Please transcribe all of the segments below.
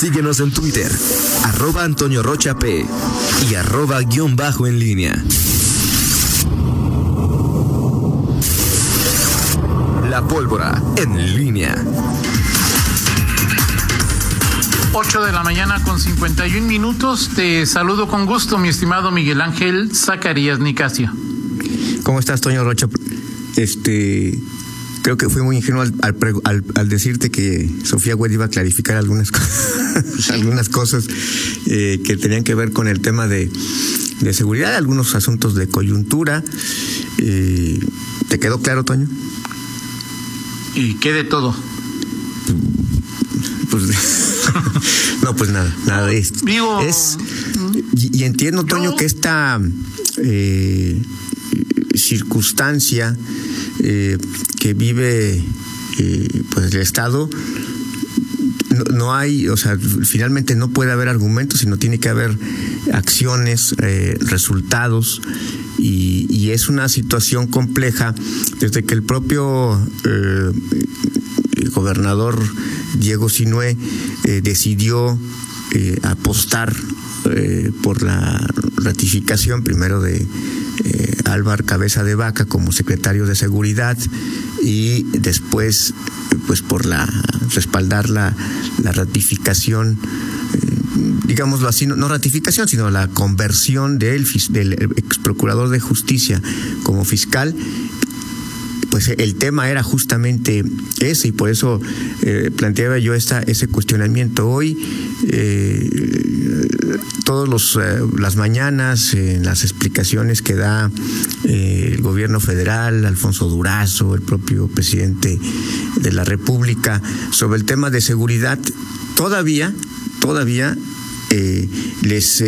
Síguenos en Twitter, arroba Antonio Rocha P y arroba guion bajo en línea. La pólvora en línea. 8 de la mañana con 51 minutos. Te saludo con gusto, mi estimado Miguel Ángel Zacarías Nicasio. ¿Cómo estás, Toño Rocha? Este, creo que fui muy ingenuo al, decirte que Sofía Güell iba a clarificar algunas cosas, algunas cosas eh, que tenían que ver con el tema de, seguridad, algunos asuntos de coyuntura. Eh, ¿Te quedó claro, Toño? ¿Y qué de todo? Pues, no, pues nada, nada de esto. es, y, entiendo, Toño, que esta eh, circunstancia eh, que vive eh, pues el Estado no, hay, o sea, finalmente no puede haber argumentos, sino tiene que haber acciones, resultados, y, es una situación compleja desde que el propio gobernador Diego Sinué eh, decidió eh, apostar eh, por la ratificación primero de Álvaro Cabeza de Vaca como secretario de Seguridad y después pues por la respaldar la, la ratificación digámoslo así, no, ratificación, sino la conversión de él, del ex procurador de justicia como fiscal pues el tema era justamente ese y por eso eh, planteaba yo esta, ese cuestionamiento hoy. Eh, todos los eh, las mañanas en las explicaciones que da el gobierno federal, Alfonso Durazo, el propio presidente de la República sobre el tema de seguridad, todavía, todavía les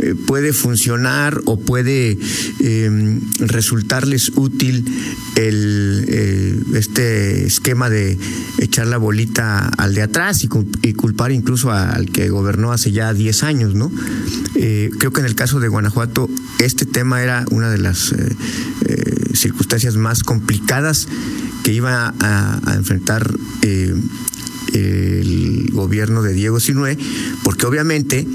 eh, puede funcionar o puede em, resultarles útil el, eh, este esquema de echar la bolita al de atrás y, culpar incluso al que gobernó hace ya 10 años, ¿no? Eh, creo que en el caso de Guanajuato este tema era una de las circunstancias más complicadas que iba a, a enfrentar el gobierno de Diego Sinué, porque obviamente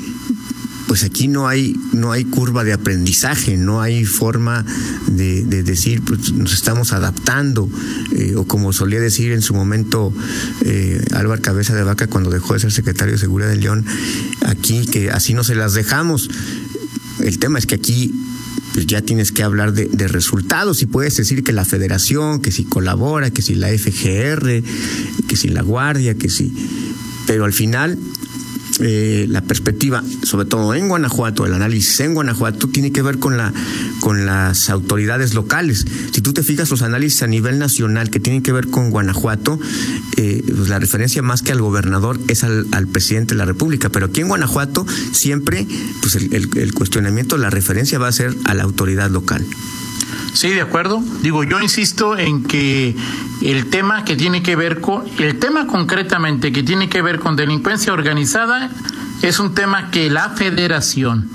pues aquí no hay, no hay curva de aprendizaje, no hay forma de, decir, pues nos estamos adaptando, eh, o como solía decir en su momento eh, Álvaro Cabeza de Vaca cuando dejó de ser secretario de Seguridad de León, aquí que así no se las dejamos. El tema es que aquí pues ya tienes que hablar de, resultados y puedes decir que la federación, que si colabora, que si la FGR, que si la Guardia, que si... Pero al final eh, la perspectiva, sobre todo en Guanajuato, el análisis en Guanajuato tiene que ver con la con las autoridades locales. Si tú te fijas los análisis a nivel nacional que tienen que ver con Guanajuato, eh, pues la referencia más que al gobernador es al, presidente de la República, pero aquí en Guanajuato siempre, pues el, el cuestionamiento, la referencia va a ser a la autoridad local. Sí, de acuerdo. Digo, yo insisto en que el tema que tiene que ver con, el tema concretamente que tiene que ver con delincuencia organizada es un tema que la federación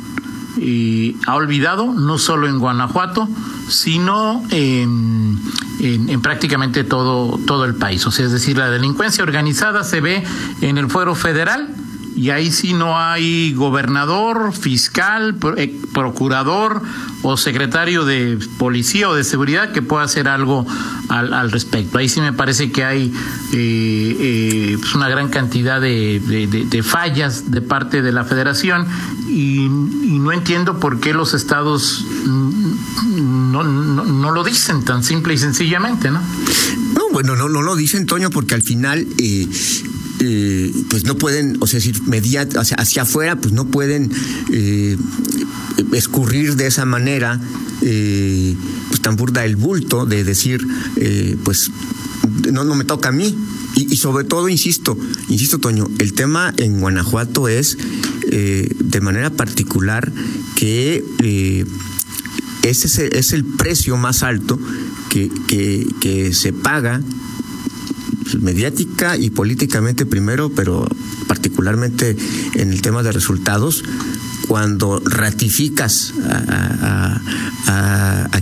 eh, ha olvidado, no solo en Guanajuato, sino en, en, prácticamente todo, todo el país. O sea, es decir, la delincuencia organizada se ve en el fuero federal y ahí sí no hay gobernador, fiscal, eh, procurador o secretario de policía o de seguridad que pueda hacer algo al, respecto. Ahí sí me parece que hay eh, eh, pues una gran cantidad de, fallas de parte de la federación y, no entiendo por qué los estados no, no, lo dicen tan simple y sencillamente, ¿no? No, bueno, no, no lo dicen, Toño, porque al final eh, pues no pueden, o sea, decir, hacia, hacia afuera, pues no pueden eh, escurrir de esa manera, eh, pues tan burda el bulto de decir, pues no, no me toca a mí. Y, sobre todo, insisto, insisto, Toño, el tema en Guanajuato es de manera particular que ese es el, es el, precio más alto que, que se paga mediática y políticamente primero, pero particularmente en el tema de resultados, cuando ratificas a,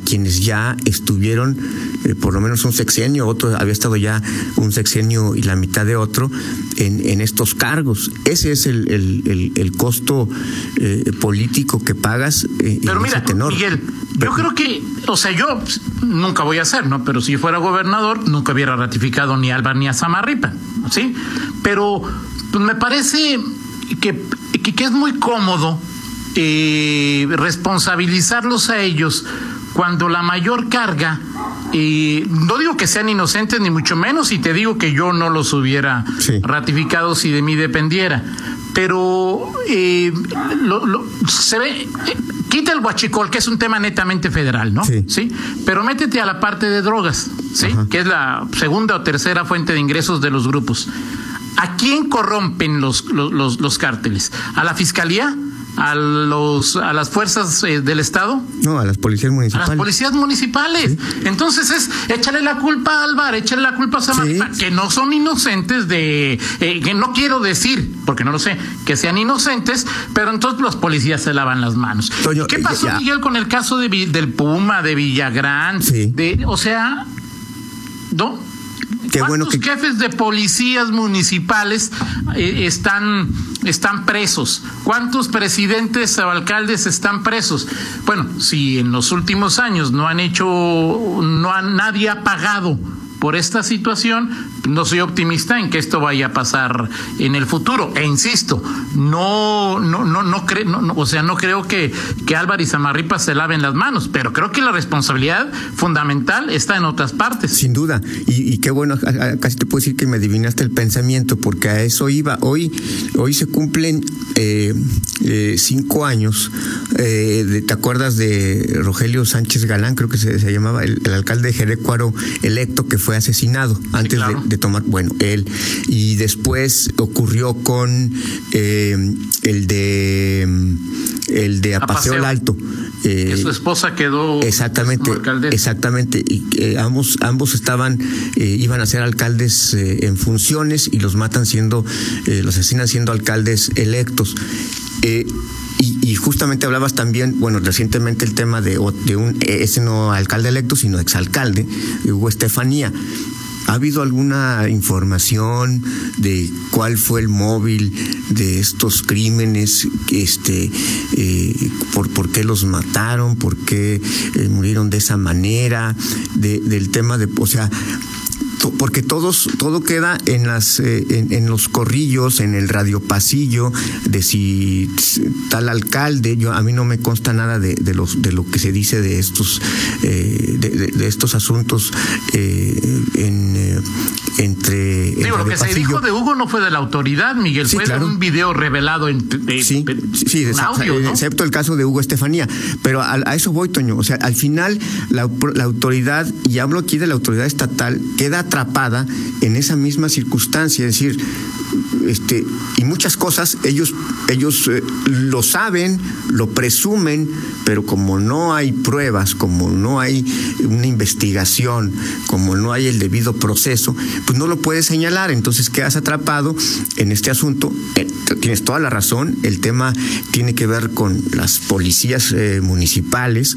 quienes ya estuvieron eh, por lo menos un sexenio, otro había estado ya un sexenio y la mitad de otro en, estos cargos. Ese es el, costo eh, político que pagas. Eh, Pero mira, Miguel, yo creo que, o sea, yo nunca voy a hacer, ¿no? Pero si fuera gobernador, nunca hubiera ratificado ni a Alba ni a Samarripa, ¿sí? Pero pues, me parece que, que es muy cómodo eh, responsabilizarlos a ellos cuando la mayor carga, y no digo que sean inocentes ni mucho menos, y te digo que yo no los hubiera ratificado si de mí dependiera, pero eh, se ve, quita el huachicol, que es un tema netamente federal, ¿no? Sí. Pero métete a la parte de drogas, ¿sí? Que es la segunda o tercera fuente de ingresos de los grupos. ¿A quién corrompen los, los, los cárteles? ¿A la fiscalía? A los a las fuerzas eh, del estado no a las policías municipales a las policías municipales. Entonces es échale la culpa al bar échale la culpa a Samantha que no son inocentes de eh, que no quiero decir porque no lo sé que sean inocentes pero entonces los policías se lavan las manos. Qué pasó Miguel con el caso de, del Puma de Villagrán de o sea no ¿Cuántos bueno jefes de policías municipales eh, están, están presos? ¿Cuántos presidentes o alcaldes están presos? Bueno, si en los últimos años no han hecho, no han, nadie ha pagado por esta situación, no soy optimista en que esto vaya a pasar en el futuro. E insisto, no, no, no, no creo, no, o sea, no creo que, que Álvaro y Samarripa se laven las manos, pero creo que la responsabilidad fundamental está en otras partes. Sin duda, y, qué bueno, casi te puedo decir que me adivinaste el pensamiento, porque a eso iba. Hoy, hoy se cumplen eh, eh, cinco años. Eh, ¿Te acuerdas de Rogelio Sánchez Galán? Creo que se, llamaba el, alcalde de Jerecuaro electo que fue asesinado antes de, tomar, bueno, él. Y después ocurrió con eh, el de el de Apaseo, el Alto. que su esposa quedó exactamente, exactamente. Y eh, ambos ambos estaban eh, iban a ser alcaldes en funciones y los matan siendo los asesinan siendo alcaldes electos. Y, justamente hablabas también, bueno, recientemente el tema de, de un, ese no alcalde electo, sino exalcalde, Hugo Estefanía. ¿Ha habido alguna información de cuál fue el móvil de estos crímenes? Este, eh, por, por, qué los mataron? ¿Por qué eh, murieron de esa manera? De, del tema de, o sea, porque todos, todo queda en las, eh, en, los corrillos, en el radiopasillo, de si tal alcalde, yo a mí no me consta nada de, de los, de lo que se dice de estos, eh, de, estos asuntos eh, en, entre. Digo, lo que se dijo de Hugo no fue de la autoridad, Miguel, fue de un video revelado en sí, sí, excepto el caso de Hugo Estefanía. Pero a, eso voy, Toño. O sea, al final la, la autoridad, y hablo aquí de la autoridad estatal, queda atrapada en esa misma circunstancia, es decir, este, y muchas cosas ellos, ellos eh, lo saben, lo presumen, pero como no hay pruebas, como no hay una investigación, como no hay el debido proceso, pues no lo puedes señalar. Entonces quedas atrapado en este asunto. Eh, tienes toda la razón, el tema tiene que ver con las policías eh, municipales,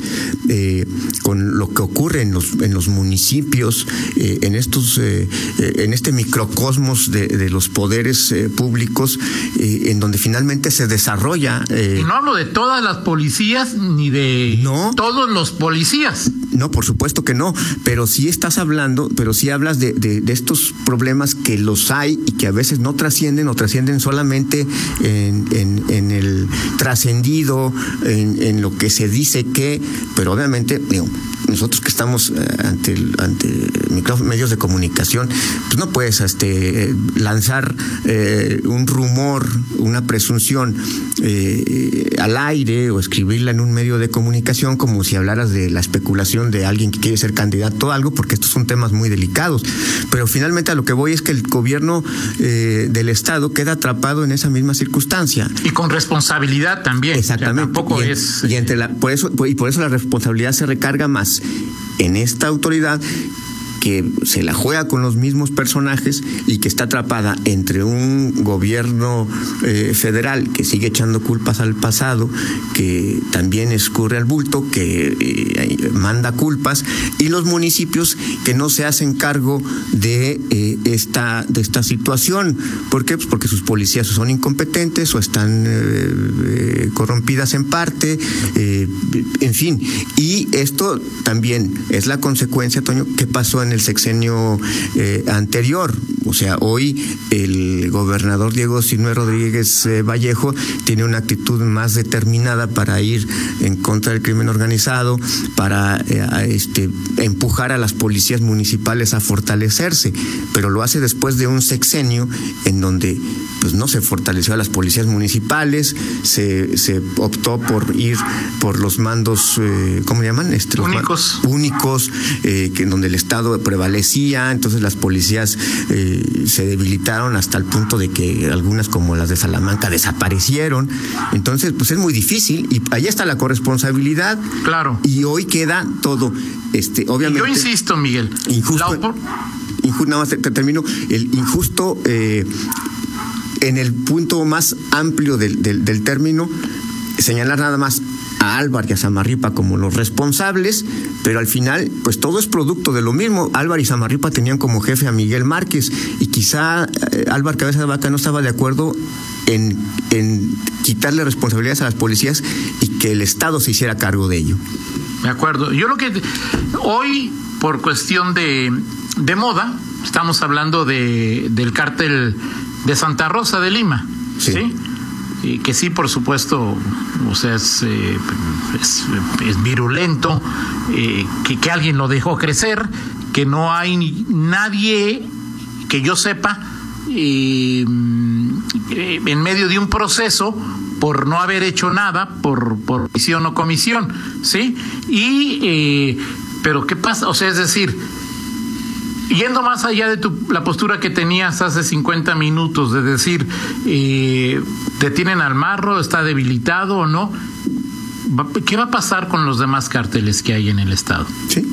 con lo que ocurre en los, en los municipios, en estos, en este microcosmos de los poderes eh, públicos eh, en donde finalmente se desarrolla. Eh, y no hablo de todas las policías ni de no, todos los policías. No, por supuesto que no, pero sí estás hablando, pero sí hablas de, de, estos problemas que los hay y que a veces no trascienden o trascienden solamente en, en, en el trascendido, en, en, lo que se dice que, pero obviamente, digo, nosotros que estamos ante, ante medios de comunicación, pues no puedes este, lanzar eh, un rumor, una presunción eh, al aire o escribirla en un medio de comunicación como si hablaras de la especulación de alguien que quiere ser candidato a algo, porque estos son temas muy delicados. Pero finalmente a lo que voy es que el gobierno eh, del Estado queda atrapado en esa misma circunstancia. Y con responsabilidad también. Exactamente. tampoco es. entre la, por eso, y por eso la responsabilidad se recarga más en esta autoridad que se la juega con los mismos personajes y que está atrapada entre un gobierno eh, federal que sigue echando culpas al pasado, que también escurre al bulto, que eh, manda culpas, y los municipios que no se hacen cargo de, eh, esta, de esta situación. ¿Por qué? Pues porque sus policías son incompetentes o están corrompidas en parte, en fin. Y esto también es la consecuencia, Toño, que pasó en el sexenio eh, anterior. O sea, hoy el gobernador Diego Sinue Rodríguez eh, Vallejo tiene una actitud más determinada para ir en contra del crimen organizado, para eh, este, empujar a las policías municipales a fortalecerse, pero lo hace después de un sexenio en donde pues no se fortaleció a las policías municipales, se, se optó por ir por los mandos, ¿cómo le llaman? Este, únicos. Únicos, que en donde el Estado prevalecía, entonces las policías eh, se debilitaron hasta el punto de que algunas como las de Salamanca desaparecieron. Entonces, pues es muy difícil y ahí está la corresponsabilidad. Claro. Y hoy queda todo. Este, obviamente. yo insisto, Miguel. Injusto. nada más te, termino. El injusto eh, en el punto más amplio del, del término, señalar nada más a Álvar y a Samarripa como los responsables, pero al final, pues todo es producto de lo mismo. Álvar y Samarripa tenían como jefe a Miguel Márquez y quizá eh, Álvar Cabeza de Vaca no estaba de acuerdo en, en quitarle responsabilidades a las policías y que el Estado se hiciera cargo de ello. De acuerdo. Yo lo que hoy, por cuestión de, de moda, estamos hablando de, del cártel de Santa Rosa de Lima. ¿sí? Que sí, por supuesto, o sea, es, eh, virulento, eh, que, que, alguien lo dejó crecer, que no hay nadie que yo sepa eh, en medio de un proceso por no haber hecho nada, por, por comisión o comisión, ¿sí? Y, pero ¿qué pasa? O sea, es decir, yendo más allá de tu, la postura que tenías hace 50 minutos, de decir, eh, ¿te tienen al marro? ¿Está debilitado o no? ¿Qué va a pasar con los demás cárteles que hay en el Estado? Sí.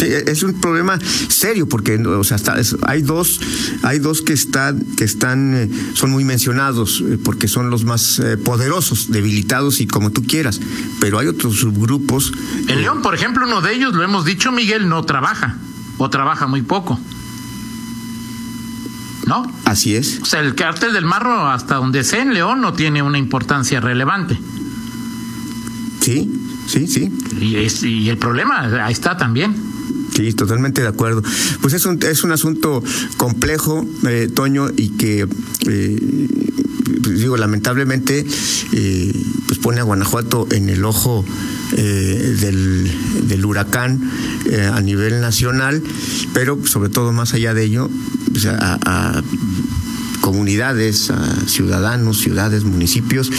es un problema serio porque o sea hay dos hay dos que están que están eh, son muy mencionados eh, porque son los más poderosos debilitados y como tú quieras pero hay otros subgrupos el León por ejemplo uno de ellos lo hemos dicho Miguel no trabaja o trabaja muy poco. ¿No? Así es. O sea, el cártel del Marro, hasta donde sé en León, no tiene una importancia relevante. Sí, sí, sí. Y, el problema ahí está también. Sí, totalmente de acuerdo. Pues es un, es un asunto complejo, eh, Toño, y que, eh, pues digo, lamentablemente, eh, pues pone a Guanajuato en el ojo eh, del, huracán eh, a nivel nacional, pero sobre todo más allá de ello, pues, a, a comunidades, a ciudadanos, ciudades, municipios,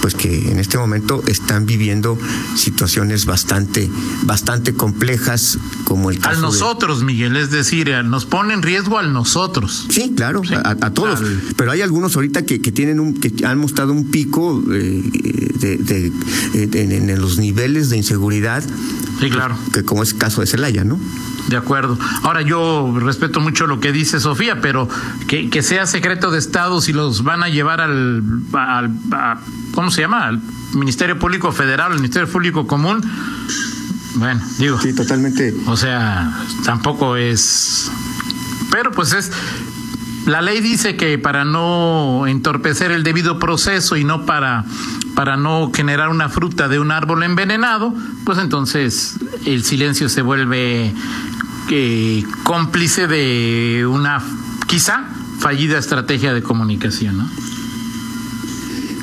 pues que en este momento están viviendo situaciones bastante, bastante complejas, como el caso. A nosotros, Miguel, es decir, nos pone en riesgo a nosotros. Sí, claro, A, todos. Pero hay algunos ahorita que, que tienen un, que han mostrado un pico eh, de, de, en, los niveles de inseguridad. Sí, claro. Que como es el caso de Celaya, ¿no? De acuerdo. Ahora yo respeto mucho lo que dice Sofía, pero que, que sea secreto de Estado si los van a llevar al, al ¿cómo se llama? Al Ministerio Público Federal, al Ministerio Público Común. Bueno, digo. Sí, totalmente. O sea, tampoco es. Pero pues es. La ley dice que para no entorpecer el debido proceso y no para, para no generar una fruta de un árbol envenenado, pues entonces el silencio se vuelve eh, cómplice de una quizá fallida estrategia de comunicación, ¿no?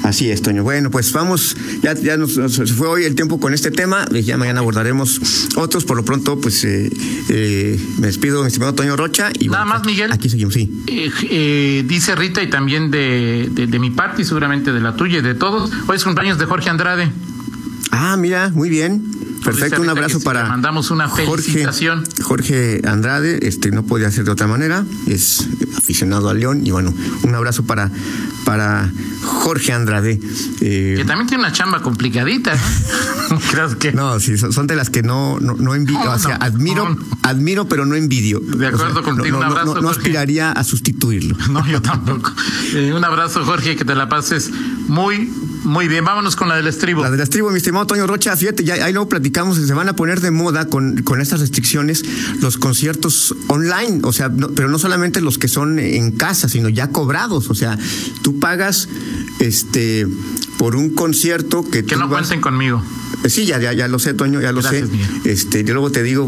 Así es, Toño. Bueno, pues vamos, ya, ya nos, fue hoy el tiempo con este tema, ya mañana abordaremos otros, por lo pronto, pues eh, eh, me despido, mi estimado Toño Rocha. Y Nada más, Miguel. Aquí seguimos, sí. Eh, dice Rita y también de, de, mi parte y seguramente de la tuya y de todos, hoy es cumpleaños de Jorge Andrade. Ah, mira, muy bien. Perfecto, un abrazo para. Mandamos una felicitación. Jorge, Andrade, este no podía ser de otra manera, es aficionado a León y bueno, un abrazo para para Jorge Andrade. Eh, que también tiene una chamba complicadita, ¿no? Creo que... No, sí, son de las que no, no, envidio, o sea, admiro, admiro, pero no envidio. De acuerdo contigo, un abrazo. No, aspiraría a sustituirlo. No, yo tampoco. Eh, un abrazo, Jorge, que te la pases muy, muy bien. Vámonos con la del estribo. La del estribo, mi estimado Toño Rocha, fíjate, ya ahí luego platicamos, se van a poner de moda con, con estas restricciones los conciertos online, o sea, pero no solamente los que son en casa, sino ya cobrados, o sea, tú pagas este por un concierto que... Que no cuenten conmigo. Eh, sí, ya, ya, ya lo sé, Toño, ya lo sé. Este, yo luego te digo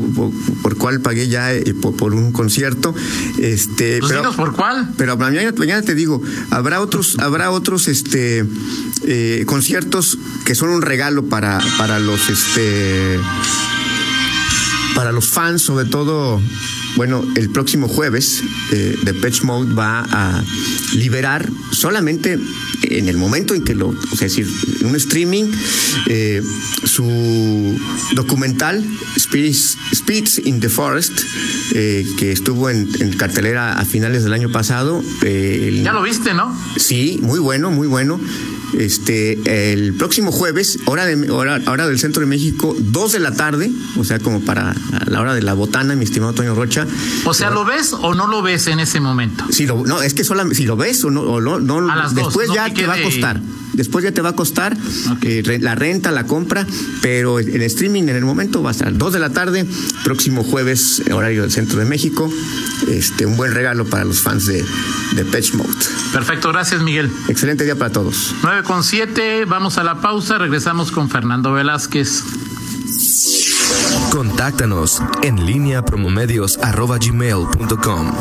por, cuál pagué ya eh, por, un concierto. Este, pues pero, por cuál. Pero mañana, mañana te digo, habrá otros, habrá otros este eh, conciertos que son un regalo para, para los este para los fans, sobre todo bueno, el próximo jueves, eh, Patch Mode va a liberar solamente en el momento en que lo, o sea, es decir, en un streaming, eh, su documental Spirits, Spirits in the Forest, eh, que estuvo en, cartelera a finales del año pasado. Eh, ya lo viste, ¿no? Sí, muy bueno, muy bueno este el próximo jueves, hora de hora, hora del centro de México, dos de la tarde, o sea, como para la hora de la botana, mi estimado Toño Rocha. O sea, ¿lo ves o no lo ves en ese momento? Si lo, no, es que solamente si lo ves o no, o no, después ya te va a costar. Después ya te va a costar eh, la renta, la compra, pero el streaming en el momento va a estar dos de la tarde, próximo jueves, horario del centro de México. Este, un buen regalo para los fans de, de Patch Mode. Perfecto, gracias Miguel. Excelente día para todos con siete, vamos a la pausa, regresamos con Fernando Velázquez. Contáctanos en línea promomedios.com.